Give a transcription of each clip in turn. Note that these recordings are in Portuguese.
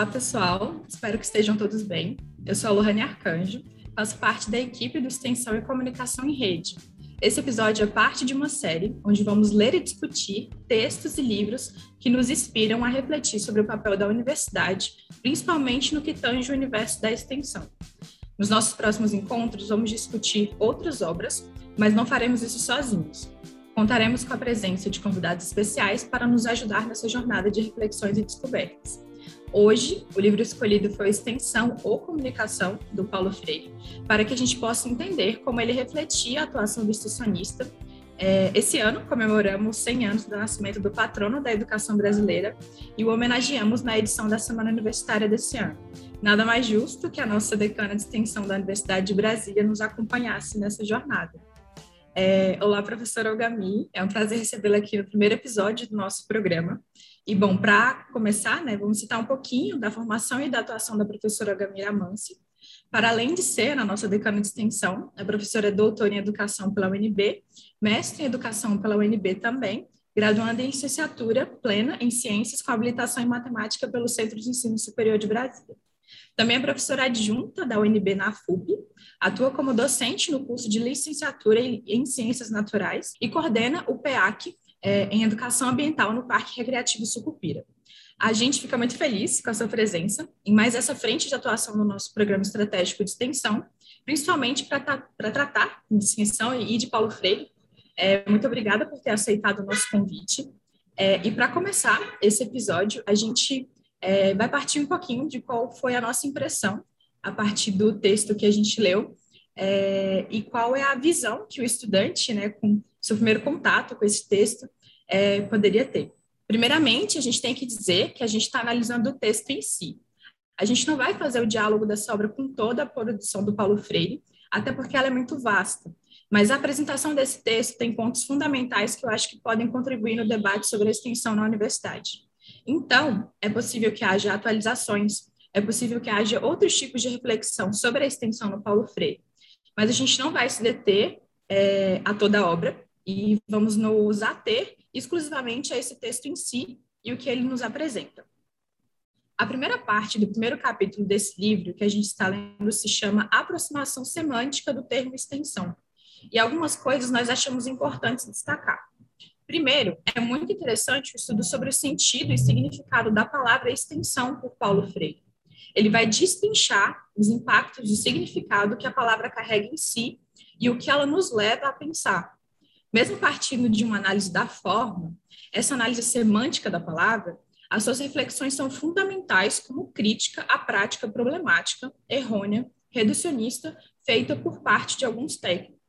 Olá, pessoal. Espero que estejam todos bem. Eu sou a Lohane Arcanjo, faço parte da equipe do Extensão e Comunicação em Rede. Esse episódio é parte de uma série onde vamos ler e discutir textos e livros que nos inspiram a refletir sobre o papel da universidade, principalmente no que tange o universo da extensão. Nos nossos próximos encontros, vamos discutir outras obras, mas não faremos isso sozinhos. Contaremos com a presença de convidados especiais para nos ajudar nessa jornada de reflexões e descobertas. Hoje, o livro escolhido foi Extensão ou Comunicação, do Paulo Freire, para que a gente possa entender como ele refletia a atuação do institucionista. É, esse ano, comemoramos 100 anos do nascimento do patrono da educação brasileira e o homenageamos na edição da Semana Universitária desse ano. Nada mais justo que a nossa decana de extensão da Universidade de Brasília nos acompanhasse nessa jornada. É, olá, professora Ogami, é um prazer recebê-la aqui no primeiro episódio do nosso programa. E, bom, para começar, né, vamos citar um pouquinho da formação e da atuação da professora Ogami Amansi. Para além de ser a nossa decana de extensão, a professora é doutora em Educação pela UNB, mestre em Educação pela UNB também, graduanda em licenciatura plena em Ciências com habilitação em Matemática pelo Centro de Ensino Superior de Brasília. Também é professora adjunta da UNB na FUP, atua como docente no curso de licenciatura em Ciências Naturais e coordena o PEAC é, em Educação Ambiental no Parque Recreativo Sucupira. A gente fica muito feliz com a sua presença em mais essa frente de atuação no nosso programa estratégico de extensão, principalmente para tratar de extensão e de Paulo Freire. É, muito obrigada por ter aceitado o nosso convite. É, e para começar esse episódio, a gente é, vai partir um pouquinho de qual foi a nossa impressão a partir do texto que a gente leu é, e qual é a visão que o estudante, né, com seu primeiro contato com esse texto, é, poderia ter. Primeiramente, a gente tem que dizer que a gente está analisando o texto em si. A gente não vai fazer o diálogo dessa obra com toda a produção do Paulo Freire, até porque ela é muito vasta. Mas a apresentação desse texto tem pontos fundamentais que eu acho que podem contribuir no debate sobre a extensão na universidade. Então, é possível que haja atualizações, é possível que haja outros tipos de reflexão sobre a extensão no Paulo Freire. Mas a gente não vai se deter é, a toda a obra e vamos nos ater exclusivamente a esse texto em si e o que ele nos apresenta. A primeira parte do primeiro capítulo desse livro que a gente está lendo se chama Aproximação Semântica do Termo Extensão. E algumas coisas nós achamos importantes destacar. Primeiro, é muito interessante o estudo sobre o sentido e significado da palavra extensão por Paulo Freire. Ele vai destrinchar os impactos de significado que a palavra carrega em si e o que ela nos leva a pensar. Mesmo partindo de uma análise da forma, essa análise semântica da palavra, as suas reflexões são fundamentais como crítica à prática problemática, errônea, reducionista, feita por parte de alguns técnicos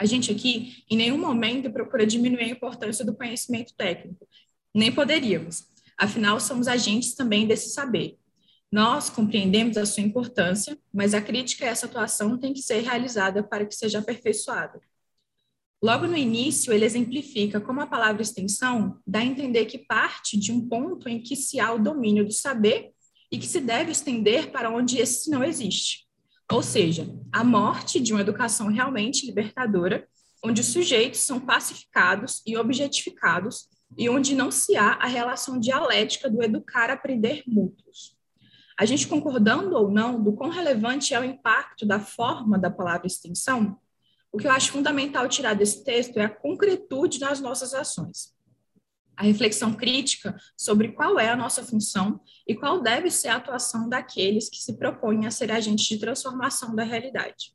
a gente aqui, em nenhum momento, procura diminuir a importância do conhecimento técnico. Nem poderíamos. Afinal, somos agentes também desse saber. Nós compreendemos a sua importância, mas a crítica a essa atuação tem que ser realizada para que seja aperfeiçoada. Logo no início, ele exemplifica como a palavra extensão dá a entender que parte de um ponto em que se há o domínio do saber e que se deve estender para onde esse não existe. Ou seja, a morte de uma educação realmente libertadora, onde os sujeitos são pacificados e objetificados e onde não se há a relação dialética do educar-aprender mútuos. A gente concordando ou não do quão relevante é o impacto da forma da palavra extensão, o que eu acho fundamental tirar desse texto é a concretude nas nossas ações a reflexão crítica sobre qual é a nossa função e qual deve ser a atuação daqueles que se propõem a ser agentes de transformação da realidade.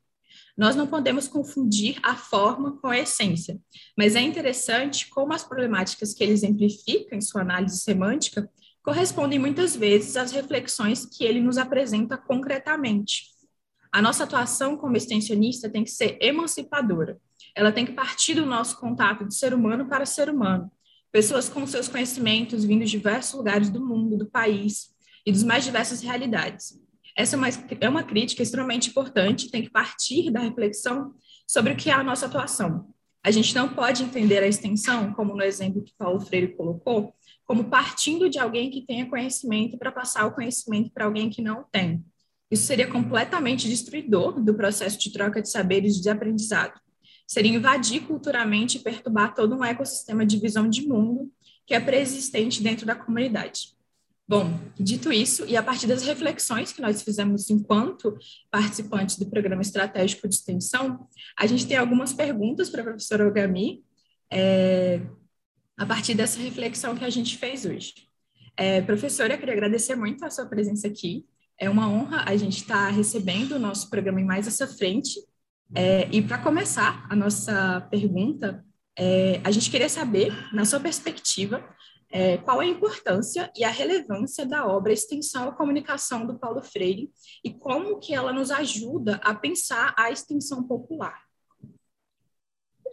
Nós não podemos confundir a forma com a essência, mas é interessante como as problemáticas que ele exemplifica em sua análise semântica correspondem muitas vezes às reflexões que ele nos apresenta concretamente. A nossa atuação como extensionista tem que ser emancipadora. Ela tem que partir do nosso contato de ser humano para ser humano, pessoas com seus conhecimentos vindos de diversos lugares do mundo, do país e dos mais diversas realidades. Essa é uma, é uma crítica extremamente importante, tem que partir da reflexão sobre o que é a nossa atuação. A gente não pode entender a extensão, como no exemplo que Paulo Freire colocou, como partindo de alguém que tenha conhecimento para passar o conhecimento para alguém que não tem. Isso seria completamente destruidor do processo de troca de saberes e de aprendizado seria invadir culturalmente e perturbar todo um ecossistema de visão de mundo que é preexistente dentro da comunidade. Bom, dito isso, e a partir das reflexões que nós fizemos enquanto participantes do programa estratégico de extensão, a gente tem algumas perguntas para a professora Ogami, é, a partir dessa reflexão que a gente fez hoje. É, professora, eu queria agradecer muito a sua presença aqui. É uma honra a gente estar tá recebendo o nosso programa em mais essa frente. É, e para começar a nossa pergunta, é, a gente queria saber, na sua perspectiva, é, qual a importância e a relevância da obra Extensão e Comunicação do Paulo Freire e como que ela nos ajuda a pensar a extensão popular.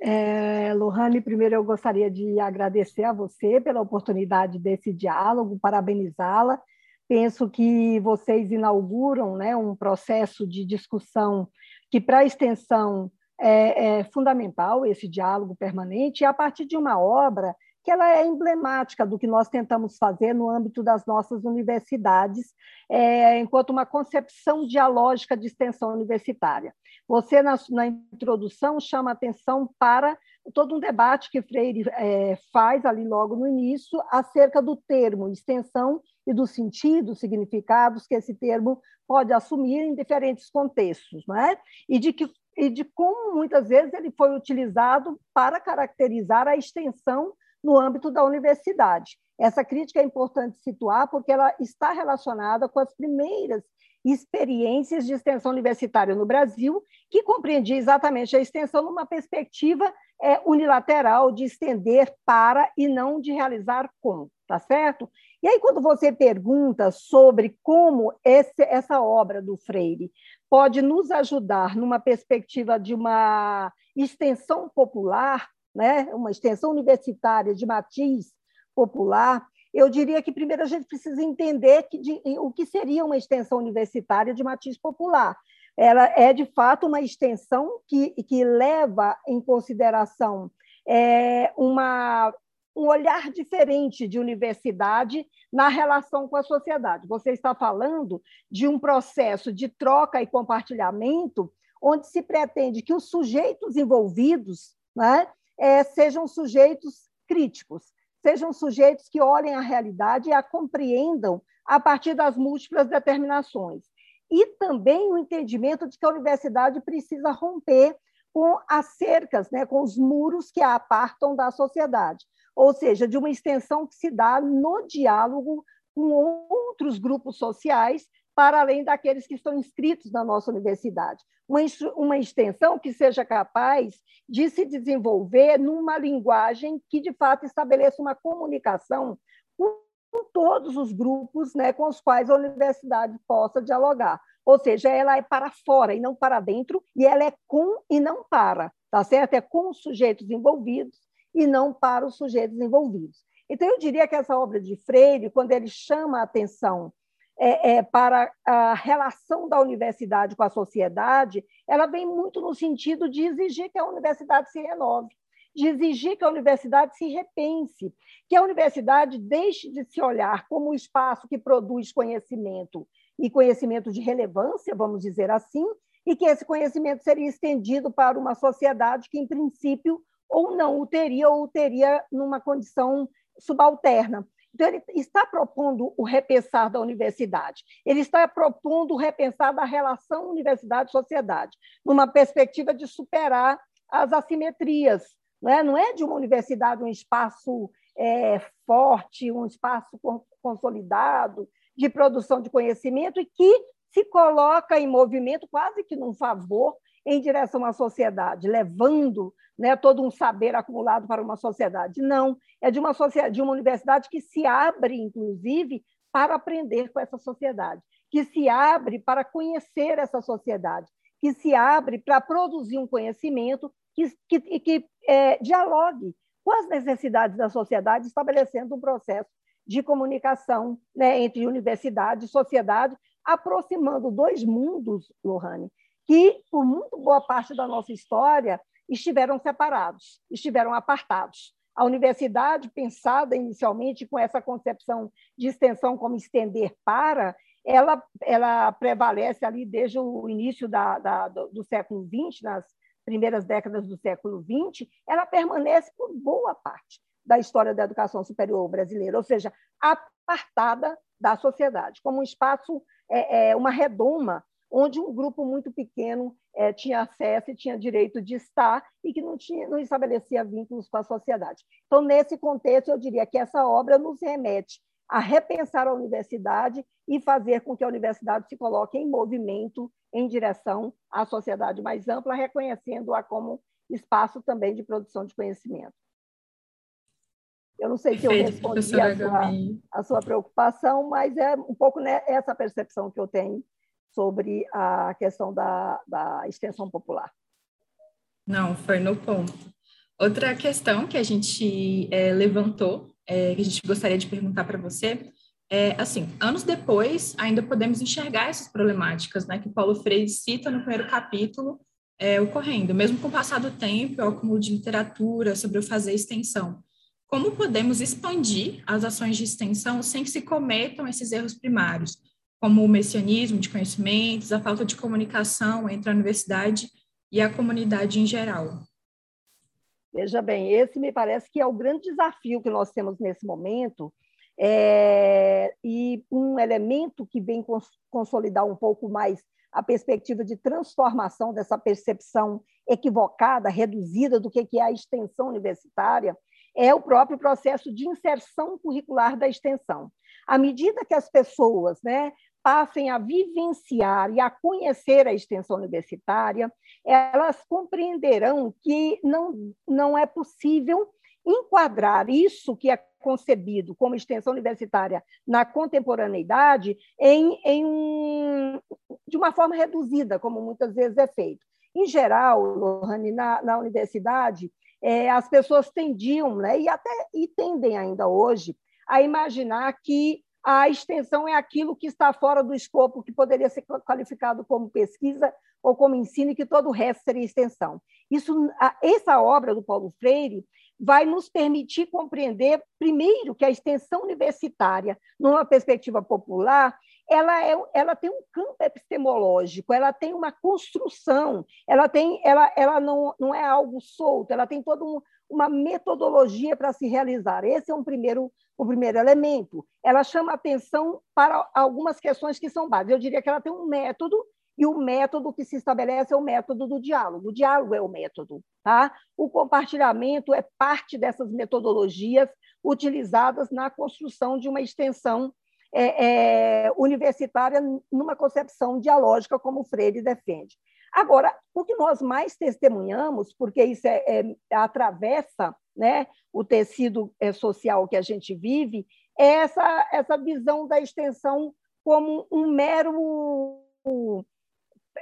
É, Lohane, primeiro eu gostaria de agradecer a você pela oportunidade desse diálogo, parabenizá-la. Penso que vocês inauguram né, um processo de discussão que, para a extensão, é, é fundamental, esse diálogo permanente, e a partir de uma obra que ela é emblemática do que nós tentamos fazer no âmbito das nossas universidades, é, enquanto uma concepção dialógica de extensão universitária. Você, na, na introdução, chama atenção para todo um debate que Freire é, faz ali logo no início acerca do termo extensão e dos sentidos, significados que esse termo pode assumir em diferentes contextos, não é? E de que e de como muitas vezes ele foi utilizado para caracterizar a extensão no âmbito da universidade. Essa crítica é importante situar porque ela está relacionada com as primeiras experiências de extensão universitária no Brasil, que compreendia exatamente a extensão numa perspectiva é, unilateral de estender para e não de realizar com, tá certo? E aí, quando você pergunta sobre como esse, essa obra do Freire pode nos ajudar numa perspectiva de uma extensão popular, né, uma extensão universitária de matiz popular, eu diria que primeiro a gente precisa entender que de, o que seria uma extensão universitária de matiz popular. Ela é, de fato, uma extensão que, que leva em consideração é, uma, um olhar diferente de universidade na relação com a sociedade. Você está falando de um processo de troca e compartilhamento onde se pretende que os sujeitos envolvidos né, é, sejam sujeitos críticos, sejam sujeitos que olhem a realidade e a compreendam a partir das múltiplas determinações. E também o entendimento de que a universidade precisa romper com as cercas, né, com os muros que a apartam da sociedade, ou seja, de uma extensão que se dá no diálogo com outros grupos sociais para além daqueles que estão inscritos na nossa universidade. Uma, uma extensão que seja capaz de se desenvolver numa linguagem que, de fato, estabeleça uma comunicação com, todos os grupos né, com os quais a universidade possa dialogar. Ou seja, ela é para fora e não para dentro, e ela é com e não para, tá certo? É com os sujeitos envolvidos e não para os sujeitos envolvidos. Então, eu diria que essa obra de Freire, quando ele chama a atenção é, é, para a relação da universidade com a sociedade, ela vem muito no sentido de exigir que a universidade se renove, de exigir que a universidade se repense, que a universidade deixe de se olhar como um espaço que produz conhecimento e conhecimento de relevância, vamos dizer assim, e que esse conhecimento seria estendido para uma sociedade que, em princípio, ou não o teria, ou o teria numa condição subalterna. Então, ele está propondo o repensar da universidade, ele está propondo o repensar da relação universidade-sociedade, numa perspectiva de superar as assimetrias. Não é, não é de uma universidade um espaço é, forte, um espaço consolidado de produção de conhecimento e que se coloca em movimento quase que num favor em direção à sociedade, levando né, todo um saber acumulado para uma sociedade. Não, é de uma, sociedade, de uma universidade que se abre, inclusive, para aprender com essa sociedade, que se abre para conhecer essa sociedade, que se abre para produzir um conhecimento que, que, que é, dialogue com as necessidades da sociedade, estabelecendo um processo de comunicação né, entre universidade e sociedade, aproximando dois mundos, Lohane, que, por muito boa parte da nossa história, estiveram separados, estiveram apartados. A universidade, pensada inicialmente com essa concepção de extensão como estender para, ela, ela prevalece ali desde o início da, da, do século XX, nas primeiras décadas do século XX, ela permanece por boa parte da história da educação superior brasileira, ou seja, apartada da sociedade, como um espaço, é, é, uma redoma, onde um grupo muito pequeno é, tinha acesso e tinha direito de estar e que não, tinha, não estabelecia vínculos com a sociedade. Então, nesse contexto, eu diria que essa obra nos remete a repensar a universidade e fazer com que a universidade se coloque em movimento em direção à sociedade mais ampla, reconhecendo-a como espaço também de produção de conhecimento. Eu não sei se eu respondi a sua, a sua, preocupação, mas é um pouco né, essa percepção que eu tenho sobre a questão da, da extensão popular. Não, foi no ponto. Outra questão que a gente é, levantou, é, que a gente gostaria de perguntar para você, é assim, anos depois, ainda podemos enxergar essas problemáticas, né, que Paulo Freire cita no primeiro capítulo, é, ocorrendo, mesmo com o passar do tempo, o acúmulo de literatura sobre o fazer extensão. Como podemos expandir as ações de extensão sem que se cometam esses erros primários, como o messianismo de conhecimentos, a falta de comunicação entre a universidade e a comunidade em geral? Veja bem, esse me parece que é o grande desafio que nós temos nesse momento, é, e um elemento que vem cons consolidar um pouco mais a perspectiva de transformação dessa percepção equivocada, reduzida do que é a extensão universitária, é o próprio processo de inserção curricular da extensão. À medida que as pessoas né, passem a vivenciar e a conhecer a extensão universitária, elas compreenderão que não, não é possível enquadrar isso que é concebido como extensão universitária na contemporaneidade em, em um, de uma forma reduzida, como muitas vezes é feito. Em geral, Lohane, na, na universidade, é, as pessoas tendiam, né, e até e tendem ainda hoje, a imaginar que a extensão é aquilo que está fora do escopo, que poderia ser qualificado como pesquisa ou como ensino, e que todo o resto seria extensão. Isso, essa obra do Paulo Freire vai nos permitir compreender, primeiro, que a extensão universitária, numa perspectiva popular, ela, é, ela tem um campo epistemológico, ela tem uma construção, ela, tem, ela, ela não, não é algo solto, ela tem toda um, uma metodologia para se realizar. Esse é um primeiro, o primeiro elemento. Ela chama atenção para algumas questões que são básicas. Eu diria que ela tem um método e o método que se estabelece é o método do diálogo. O diálogo é o método. Tá? O compartilhamento é parte dessas metodologias utilizadas na construção de uma extensão é, é, universitária numa concepção dialógica, como Freire defende. Agora, o que nós mais testemunhamos, porque isso é, é atravessa né, o tecido é, social que a gente vive, é essa, essa visão da extensão como um mero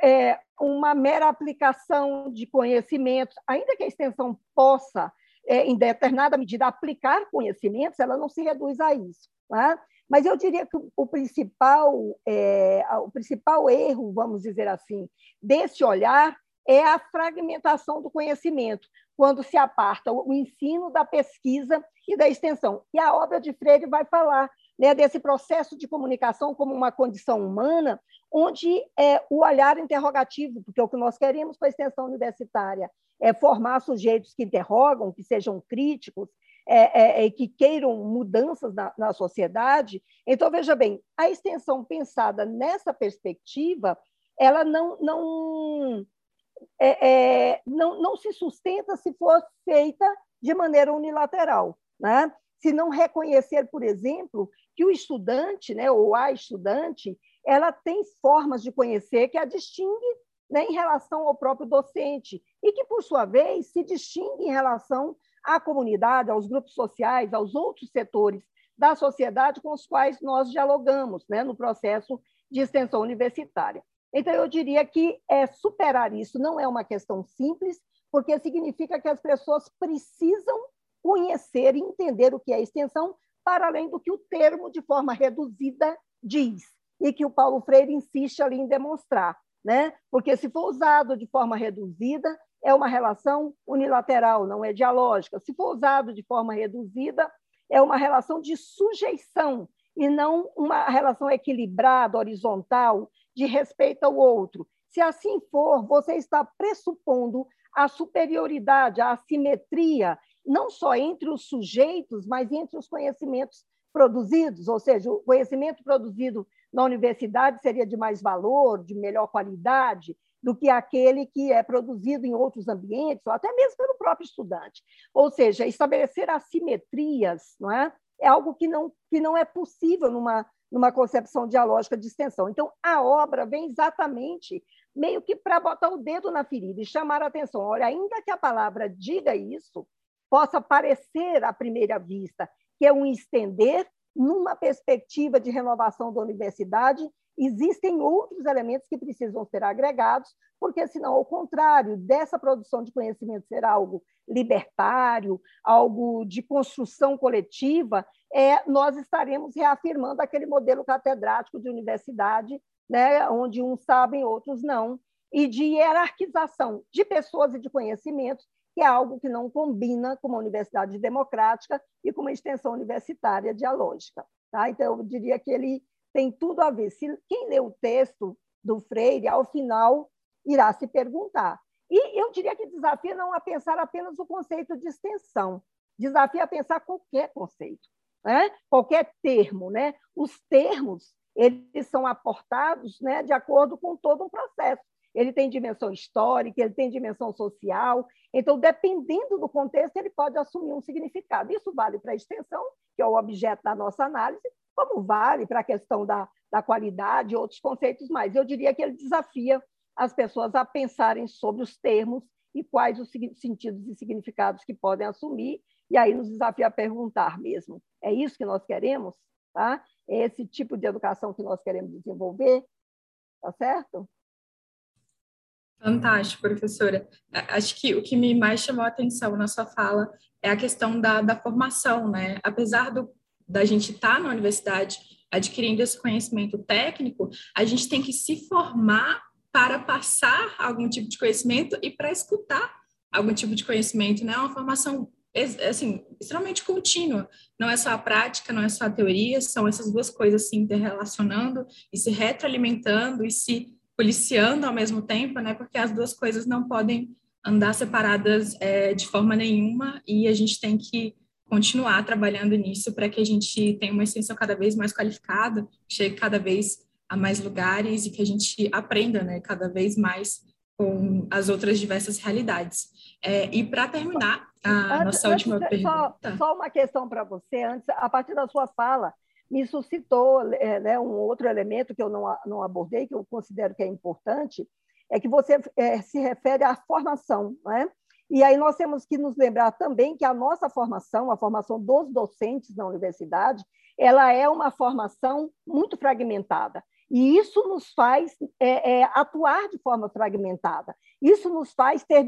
é, uma mera aplicação de conhecimentos, ainda que a extensão possa, é, em determinada medida, aplicar conhecimentos, ela não se reduz a isso. Né? Mas eu diria que o principal, é, o principal erro, vamos dizer assim, desse olhar é a fragmentação do conhecimento, quando se aparta o ensino da pesquisa e da extensão. E a obra de Freire vai falar né, desse processo de comunicação como uma condição humana, onde é o olhar interrogativo, porque o que nós queremos com a extensão universitária é formar sujeitos que interrogam, que sejam críticos, é, é, é, que queiram mudanças na, na sociedade. Então, veja bem, a extensão pensada nessa perspectiva, ela não, não, é, é, não, não se sustenta se for feita de maneira unilateral. Né? Se não reconhecer, por exemplo, que o estudante, né, ou a estudante, ela tem formas de conhecer que a distingue né, em relação ao próprio docente e que, por sua vez, se distingue em relação à comunidade, aos grupos sociais, aos outros setores da sociedade com os quais nós dialogamos né, no processo de extensão universitária. Então, eu diria que é, superar isso não é uma questão simples, porque significa que as pessoas precisam conhecer e entender o que é extensão, para além do que o termo, de forma reduzida, diz, e que o Paulo Freire insiste ali em demonstrar. Né? Porque, se for usado de forma reduzida, é uma relação unilateral, não é dialógica. Se for usado de forma reduzida, é uma relação de sujeição e não uma relação equilibrada, horizontal, de respeito ao outro. Se assim for, você está pressupondo a superioridade, a assimetria, não só entre os sujeitos, mas entre os conhecimentos produzidos, ou seja, o conhecimento produzido na universidade seria de mais valor, de melhor qualidade, do que aquele que é produzido em outros ambientes, ou até mesmo pelo próprio estudante. Ou seja, estabelecer assimetrias não é? é algo que não, que não é possível numa, numa concepção dialógica de extensão. Então, a obra vem exatamente meio que para botar o dedo na ferida e chamar a atenção. Olha, ainda que a palavra diga isso, possa parecer à primeira vista que é um estender, numa perspectiva de renovação da universidade, existem outros elementos que precisam ser agregados, porque senão, ao contrário dessa produção de conhecimento ser algo libertário, algo de construção coletiva, é, nós estaremos reafirmando aquele modelo catedrático de universidade, né, onde uns sabem, outros não, e de hierarquização de pessoas e de conhecimentos, que é algo que não combina com uma universidade democrática e com uma extensão universitária dialógica. Tá? Então, eu diria que ele tem tudo a ver. Se quem lê o texto do Freire, ao final, irá se perguntar. E eu diria que desafia não a pensar apenas o conceito de extensão, desafia a pensar qualquer conceito, né? qualquer termo. Né? Os termos eles são aportados né, de acordo com todo um processo. Ele tem dimensão histórica, ele tem dimensão social. Então, dependendo do contexto, ele pode assumir um significado. Isso vale para a extensão, que é o objeto da nossa análise, como vale para a questão da, da qualidade e outros conceitos mais. Eu diria que ele desafia as pessoas a pensarem sobre os termos e quais os sentidos e significados que podem assumir, e aí nos desafia a perguntar mesmo: é isso que nós queremos? Tá? É esse tipo de educação que nós queremos desenvolver? Tá certo? Fantástico, professora. Acho que o que me mais chamou a atenção na sua fala é a questão da, da formação, né? Apesar do, da gente estar tá na universidade adquirindo esse conhecimento técnico, a gente tem que se formar para passar algum tipo de conhecimento e para escutar algum tipo de conhecimento, né? É uma formação assim extremamente contínua. Não é só a prática, não é só a teoria, são essas duas coisas se interrelacionando e se retroalimentando e se policiando ao mesmo tempo, né? Porque as duas coisas não podem andar separadas é, de forma nenhuma e a gente tem que continuar trabalhando nisso para que a gente tenha uma extensão cada vez mais qualificada, chegue cada vez a mais lugares e que a gente aprenda, né? Cada vez mais com as outras diversas realidades. É, e para terminar a antes, nossa última antes, pergunta. Só, só uma questão para você, antes, a partir da sua fala, me suscitou é, né, um outro elemento que eu não, não abordei, que eu considero que é importante, é que você é, se refere à formação. Né? E aí nós temos que nos lembrar também que a nossa formação, a formação dos docentes na universidade, ela é uma formação muito fragmentada. E isso nos faz é, é, atuar de forma fragmentada. Isso nos faz ter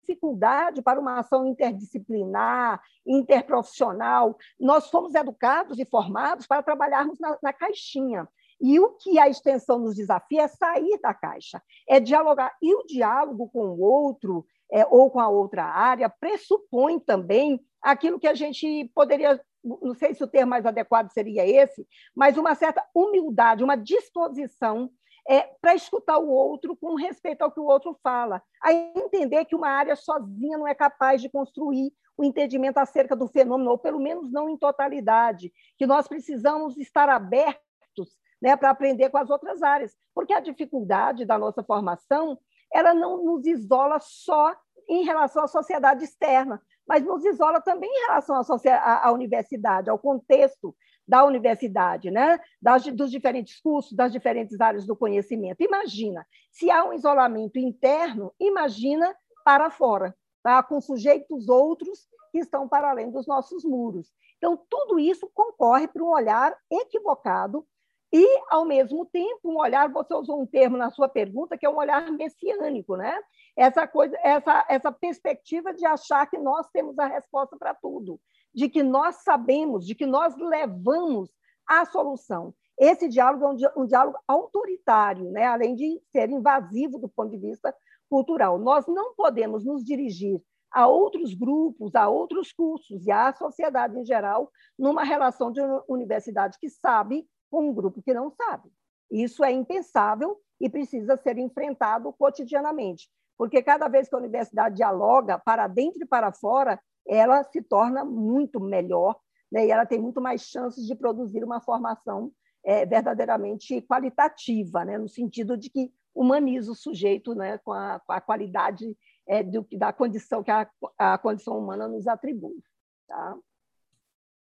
dificuldade para uma ação interdisciplinar, interprofissional. Nós fomos educados e formados para trabalharmos na, na caixinha. E o que a extensão nos desafia é sair da caixa, é dialogar. E o diálogo com o outro é, ou com a outra área pressupõe também aquilo que a gente poderia, não sei se o termo mais adequado seria esse, mas uma certa humildade, uma disposição é, para escutar o outro com respeito ao que o outro fala, a entender que uma área sozinha não é capaz de construir o entendimento acerca do fenômeno, ou pelo menos não em totalidade, que nós precisamos estar abertos né, para aprender com as outras áreas, porque a dificuldade da nossa formação ela não nos isola só em relação à sociedade externa, mas nos isola também em relação à, à universidade, ao contexto da universidade, né? Das, dos diferentes cursos, das diferentes áreas do conhecimento. Imagina, se há um isolamento interno, imagina para fora, tá? com sujeitos outros que estão para além dos nossos muros. Então, tudo isso concorre para um olhar equivocado e, ao mesmo tempo, um olhar, você usou um termo na sua pergunta, que é um olhar messiânico, né? Essa coisa, essa, essa perspectiva de achar que nós temos a resposta para tudo de que nós sabemos, de que nós levamos a solução. Esse diálogo é um, diálogo autoritário, né? além de ser invasivo do ponto de vista cultural. Nós não podemos nos dirigir a outros grupos, a outros cursos e à sociedade em geral, numa relação de universidade que sabe com um grupo que não sabe. Isso é impensável e precisa ser enfrentado cotidianamente, porque cada vez que a universidade dialoga para dentro e para fora, ela se torna muito melhor né? e ela tem muito mais chances de produzir uma formação é, verdadeiramente qualitativa, né? no sentido de que humaniza o sujeito né? com, a, com a qualidade é, do, da condição que a, a condição humana nos atribui. Tá?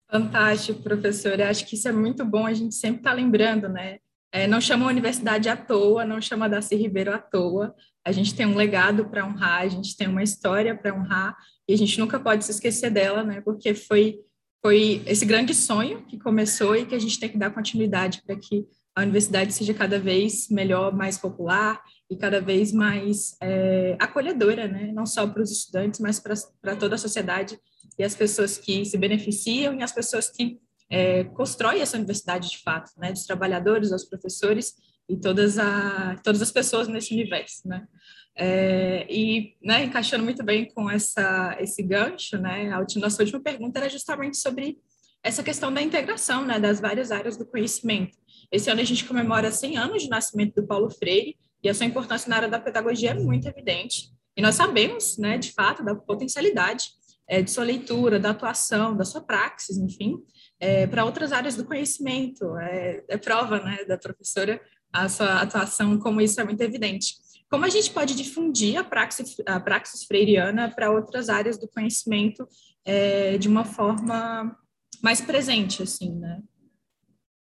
Fantástico, professora. Acho que isso é muito bom, a gente sempre está lembrando, né? É, não chama a universidade à toa, não chama Darcy Ribeiro à toa. A gente tem um legado para honrar, a gente tem uma história para honrar, e a gente nunca pode se esquecer dela, né? Porque foi, foi esse grande sonho que começou e que a gente tem que dar continuidade para que a universidade seja cada vez melhor, mais popular e cada vez mais é, acolhedora, né? Não só para os estudantes, mas para toda a sociedade e as pessoas que se beneficiam e as pessoas que é, constrói essa universidade de fato, né, dos trabalhadores, aos professores e todas, a, todas as pessoas nesse universo, né. É, e, né, encaixando muito bem com essa, esse gancho, né, a nossa última pergunta era justamente sobre essa questão da integração, né, das várias áreas do conhecimento. Esse ano a gente comemora 100 anos de nascimento do Paulo Freire e a sua importância na área da pedagogia é muito evidente. E nós sabemos, né, de fato, da potencialidade é, de sua leitura, da atuação, da sua praxis, enfim, é, para outras áreas do conhecimento. É, é, prova né, da professora a sua atuação, como isso é muito evidente. Como a gente pode difundir a praxis, a praxis freiriana para outras áreas do conhecimento é, de uma forma mais presente, assim, né?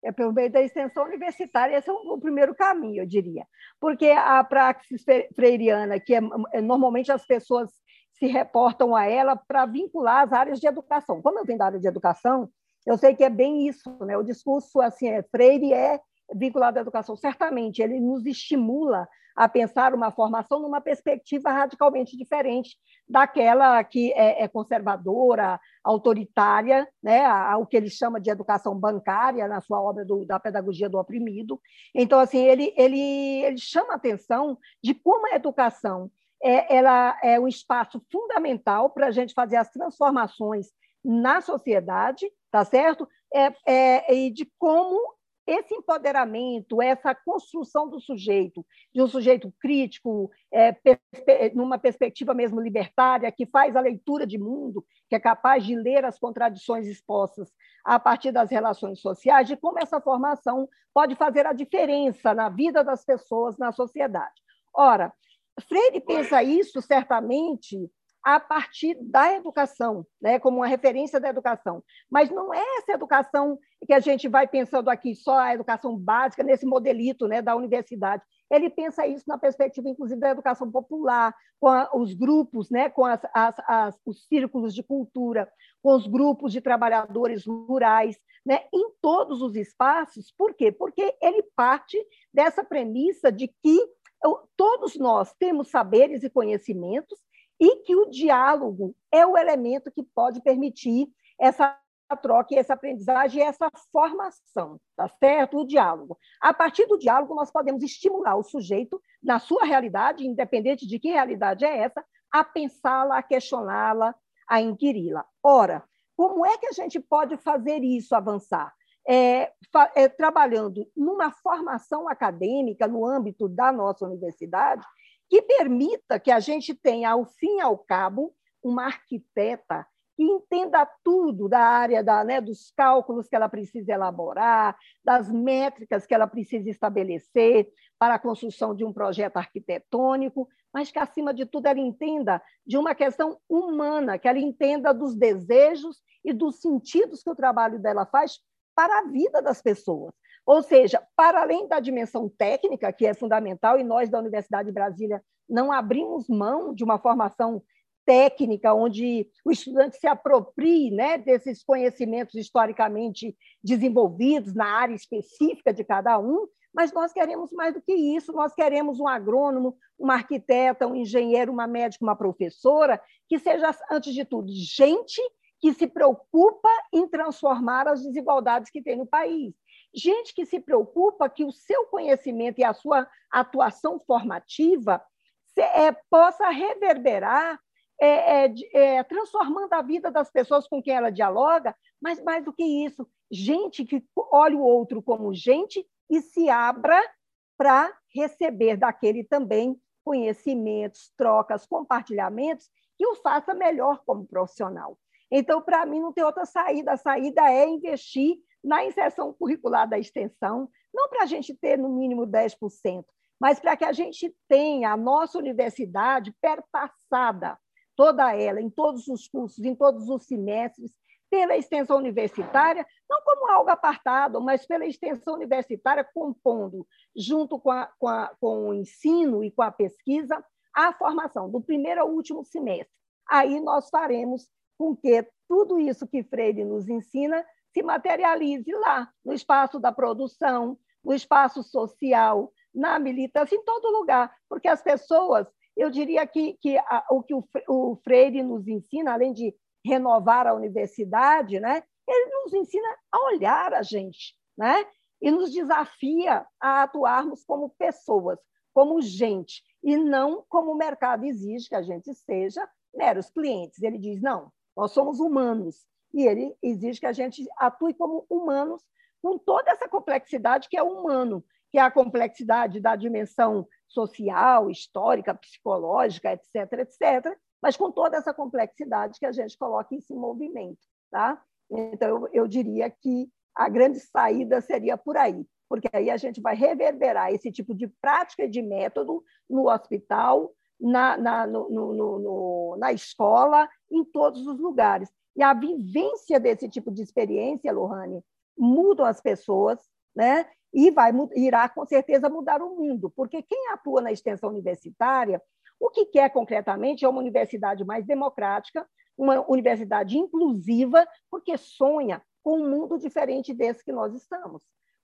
É pelo meio da extensão universitária, esse é o, primeiro caminho, eu diria. Porque a praxis freiriana, que é, é normalmente as pessoas se reportam a ela para vincular as áreas de educação. Como eu venho da área de educação, eu sei que é bem isso, né? O discurso assim, é, Freire é vinculado à educação. Certamente, ele nos estimula a pensar uma formação numa perspectiva radicalmente diferente daquela que é, é conservadora, autoritária, né, o que ele chama de educação bancária na sua obra do, da pedagogia do oprimido. Então, assim, ele, ele, ele chama a atenção de como a educação é, ela é um espaço fundamental para a gente fazer as transformações na sociedade, tá certo? É, é, e de como esse empoderamento, essa construção do sujeito, de um sujeito crítico, é, numa perspectiva mesmo libertária, que faz a leitura de mundo, que é capaz de ler as contradições expostas a partir das relações sociais, de como essa formação pode fazer a diferença na vida das pessoas, na sociedade. Ora, Freire pensa isso certamente a partir da educação, né, como uma referência da educação. Mas não é essa educação que a gente vai pensando aqui, só a educação básica, nesse modelito né, da universidade. Ele pensa isso na perspectiva, inclusive, da educação popular, com a, os grupos, né, com as, as, as, os círculos de cultura, com os grupos de trabalhadores rurais, né, em todos os espaços. Por quê? Porque ele parte dessa premissa de que todos nós temos saberes e conhecimentos e que o diálogo é o elemento que pode permitir essa troca essa aprendizagem e essa formação, tá certo? O diálogo. A partir do diálogo, nós podemos estimular o sujeito, na sua realidade, independente de que realidade é essa, a pensá-la, a questioná-la, a inquiri-la. Ora, como é que a gente pode fazer isso avançar? É, é, trabalhando numa formação acadêmica no âmbito da nossa universidade, que permita que a gente tenha, ao fim e ao cabo, uma arquiteta que entenda tudo da área da, né, dos cálculos que ela precisa elaborar, das métricas que ela precisa estabelecer para a construção de um projeto arquitetônico, mas que, acima de tudo, ela entenda de uma questão humana, que ela entenda dos desejos e dos sentidos que o trabalho dela faz para a vida das pessoas. Ou seja, para além da dimensão técnica, que é fundamental, e nós da Universidade de Brasília não abrimos mão de uma formação técnica, onde o estudante se aproprie né, desses conhecimentos historicamente desenvolvidos na área específica de cada um, mas nós queremos mais do que isso, nós queremos um agrônomo, uma arquiteta, um engenheiro, uma médica, uma professora, que seja, antes de tudo, gente que se preocupa em transformar as desigualdades que tem no país gente que se preocupa que o seu conhecimento e a sua atuação formativa se, é, possa reverberar, é, é, é, transformando a vida das pessoas com quem ela dialoga, mas mais do que isso, gente que olhe o outro como gente e se abra para receber daquele também conhecimentos, trocas, compartilhamentos que o faça melhor como profissional. Então, para mim, não tem outra saída. A saída é investir na inserção curricular da extensão, não para a gente ter no mínimo 10%, mas para que a gente tenha a nossa universidade perpassada, toda ela, em todos os cursos, em todos os semestres, pela extensão universitária, não como algo apartado, mas pela extensão universitária, compondo, junto com, a, com, a, com o ensino e com a pesquisa, a formação, do primeiro ao último semestre. Aí nós faremos com que tudo isso que Freire nos ensina se materialize lá, no espaço da produção, no espaço social, na militância, em todo lugar, porque as pessoas, eu diria que, que a, o que o, o Freire nos ensina, além de renovar a universidade, né, ele nos ensina a olhar a gente, né, e nos desafia a atuarmos como pessoas, como gente, e não como o mercado exige que a gente seja meros clientes. Ele diz: não, nós somos humanos, e ele exige que a gente atue como humanos com toda essa complexidade que é humano, que é a complexidade da dimensão social, histórica, psicológica, etc., etc., mas com toda essa complexidade que a gente coloca em movimento. Tá? Então, eu, eu diria que a grande saída seria por aí, porque aí a gente vai reverberar esse tipo de prática e de método no hospital, na, na, no, no, no, na escola, em todos os lugares. E a vivência desse tipo de experiência, Lohane, mudam as pessoas, né? E vai, irá com certeza mudar o mundo, porque quem atua na extensão universitária, o que quer concretamente é uma universidade mais democrática, uma universidade inclusiva, porque sonha com um mundo diferente desse que nós estamos.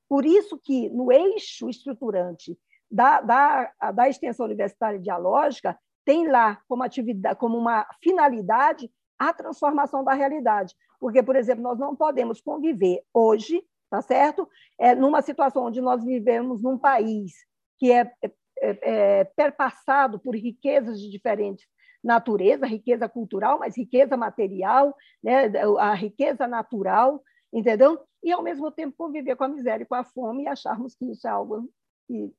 Por isso que no eixo estruturante da, da, da extensão universitária dialógica tem lá como atividade, como uma finalidade a transformação da realidade. Porque, por exemplo, nós não podemos conviver hoje, tá certo? É, numa situação onde nós vivemos num país que é, é, é perpassado por riquezas de diferentes natureza, riqueza cultural, mas riqueza material, né? a riqueza natural, entendeu? E, ao mesmo tempo, conviver com a miséria e com a fome e acharmos que isso é algo que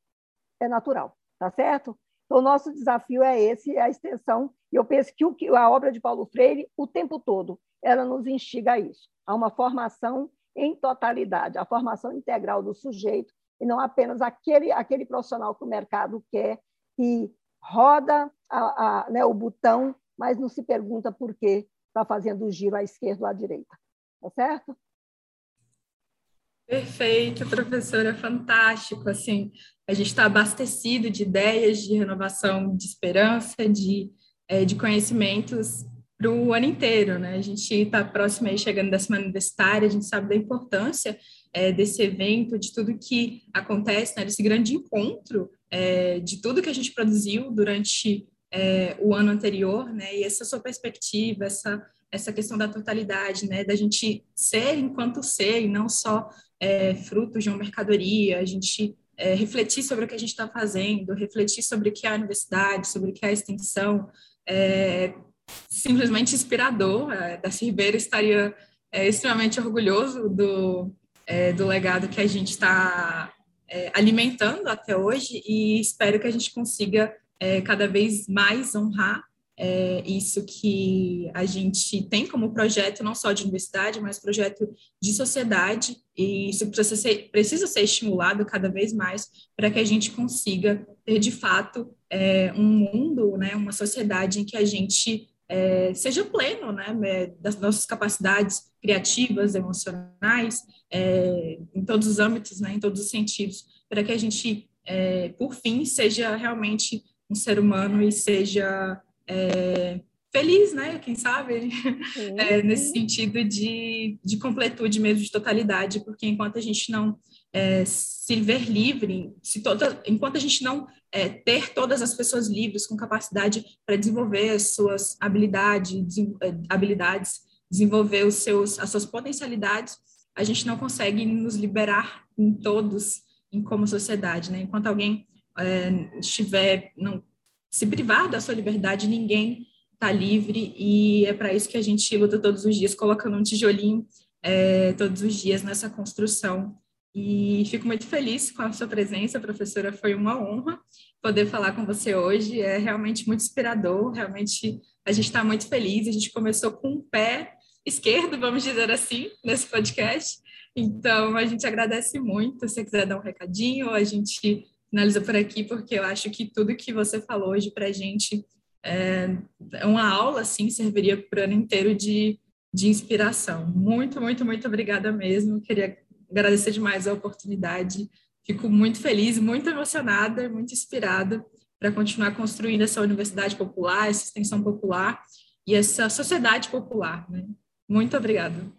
é natural, tá certo? Então, o nosso desafio é esse, é a extensão. E eu penso que a obra de Paulo Freire, o tempo todo, ela nos instiga a isso, a uma formação em totalidade, a formação integral do sujeito, e não apenas aquele, aquele profissional que o mercado quer, que roda a, a, né, o botão, mas não se pergunta por que está fazendo o giro à esquerda ou à direita. Tá certo? Perfeito, professora, fantástico. Assim, a gente está abastecido de ideias, de renovação, de esperança, de, é, de conhecimentos para o ano inteiro, né? A gente está próximo aí, chegando da semana universitária, a gente sabe da importância é, desse evento, de tudo que acontece, né? Desse grande encontro, é, de tudo que a gente produziu durante é, o ano anterior, né? E essa sua perspectiva, essa essa questão da totalidade, né? Da gente ser enquanto ser e não só é, frutos de uma mercadoria, a gente é, refletir sobre o que a gente está fazendo, refletir sobre o que é a universidade, sobre o que é a extensão, é simplesmente inspirador. É, Darcy Ribeiro estaria é, extremamente orgulhoso do, é, do legado que a gente está é, alimentando até hoje e espero que a gente consiga é, cada vez mais honrar é, isso que a gente tem como projeto, não só de universidade, mas projeto de sociedade, e isso precisa ser, precisa ser estimulado cada vez mais para que a gente consiga ter, de fato, é, um mundo, né, uma sociedade em que a gente é, seja pleno né, é, das nossas capacidades criativas, emocionais, é, em todos os âmbitos, né, em todos os sentidos, para que a gente, é, por fim, seja realmente um ser humano e seja é, feliz, né? Quem sabe? É, nesse sentido de, de completude mesmo, de totalidade, porque enquanto a gente não é, se ver livre, se toda, enquanto a gente não é, ter todas as pessoas livres com capacidade para desenvolver as suas habilidades, é, habilidades, desenvolver os seus, as suas potencialidades, a gente não consegue nos liberar em todos, em como sociedade, né? Enquanto alguém é, estiver não se privar da sua liberdade, ninguém está livre e é para isso que a gente luta todos os dias, colocando um tijolinho é, todos os dias nessa construção. E fico muito feliz com a sua presença, professora. Foi uma honra poder falar com você hoje. É realmente muito inspirador. Realmente a gente está muito feliz. A gente começou com um pé esquerdo, vamos dizer assim, nesse podcast. Então, a gente agradece muito. Se você quiser dar um recadinho, a gente finaliza por aqui, porque eu acho que tudo que você falou hoje para a gente é, é uma aula, assim, serviria para o ano inteiro de, de inspiração. Muito, muito, muito obrigada mesmo. Queria agradecer demais a oportunidade. Fico muito feliz, muito emocionada, muito inspirada para continuar construindo essa universidade popular, essa extensão popular e essa sociedade popular. Né? Muito obrigada.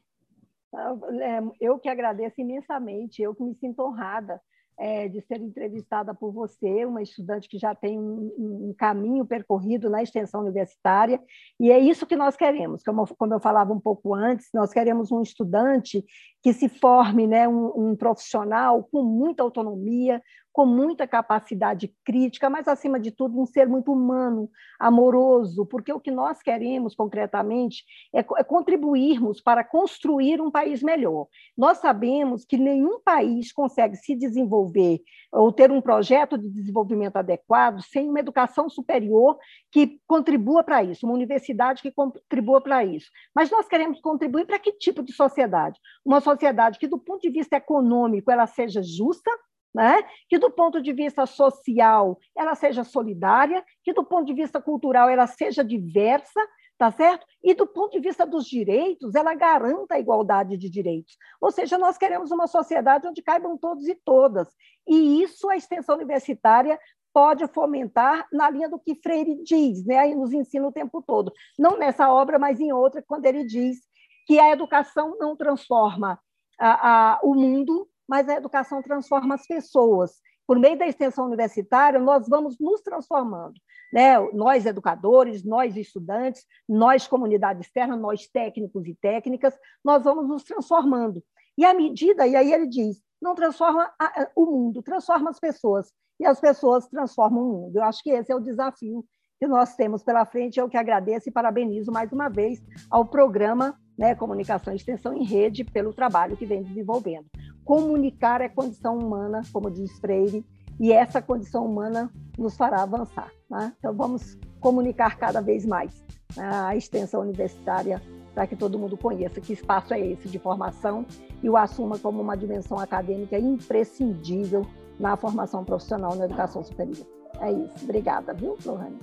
É, eu que agradeço imensamente, eu que me sinto honrada é, de ser entrevistada por você, uma estudante que já tem um, um, caminho percorrido na extensão universitária, e é isso que nós queremos, como, como eu falava um pouco antes, nós queremos um estudante que se forme né, um, um profissional com muita autonomia, com muita capacidade crítica, mas, acima de tudo, um ser muito humano, amoroso, porque o que nós queremos, concretamente, é, é contribuirmos para construir um país melhor. Nós sabemos que nenhum país consegue se desenvolver ou ter um projeto de desenvolvimento adequado sem uma educação superior que contribua para isso, uma universidade que contribua para isso. Mas nós queremos contribuir para que tipo de sociedade? Uma sociedade que, do ponto de vista econômico, ela seja justa, né? que do ponto de vista social ela seja solidária, que do ponto de vista cultural ela seja diversa, tá certo? E do ponto de vista dos direitos, ela garanta a igualdade de direitos. Ou seja, nós queremos uma sociedade onde caibam todos e todas. E isso a extensão universitária pode fomentar na linha do que Freire diz, né? Aí nos ensina o tempo todo. Não nessa obra, mas em outra, quando ele diz que a educação não transforma a, a, o mundo, mas a educação transforma as pessoas. Por meio da extensão universitária, nós vamos nos transformando. Né? Nós, educadores, nós, estudantes, nós, comunidade externa, nós, técnicos e técnicas, nós vamos nos transformando. E à medida, e aí ele diz, não transforma o mundo, transforma as pessoas. E as pessoas transformam o mundo. Eu acho que esse é o desafio que nós temos pela frente. Eu que agradeço e parabenizo mais uma vez ao programa né, Comunicação e Extensão em Rede pelo trabalho que vem desenvolvendo. Comunicar é condição humana, como diz Freire, e essa condição humana nos fará avançar. Né? Então, vamos comunicar cada vez mais né, a extensão universitária para que todo mundo conheça que espaço é esse de formação e o assuma como uma dimensão acadêmica imprescindível na formação profissional na educação superior. É isso. Obrigada, viu, Lohane?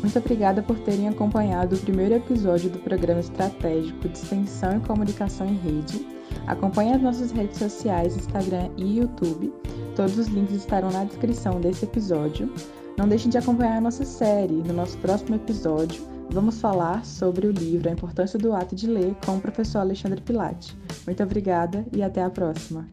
Muito obrigada por terem acompanhado o primeiro episódio do programa estratégico de extensão e comunicação em rede. Acompanhe as nossas redes sociais, Instagram e YouTube. Todos os links estarão na descrição desse episódio. Não deixem de acompanhar a nossa série. No nosso próximo episódio, vamos falar sobre o livro A Importância do Ato de Ler com o professor Alexandre Pilate. Muito obrigada e até a próxima.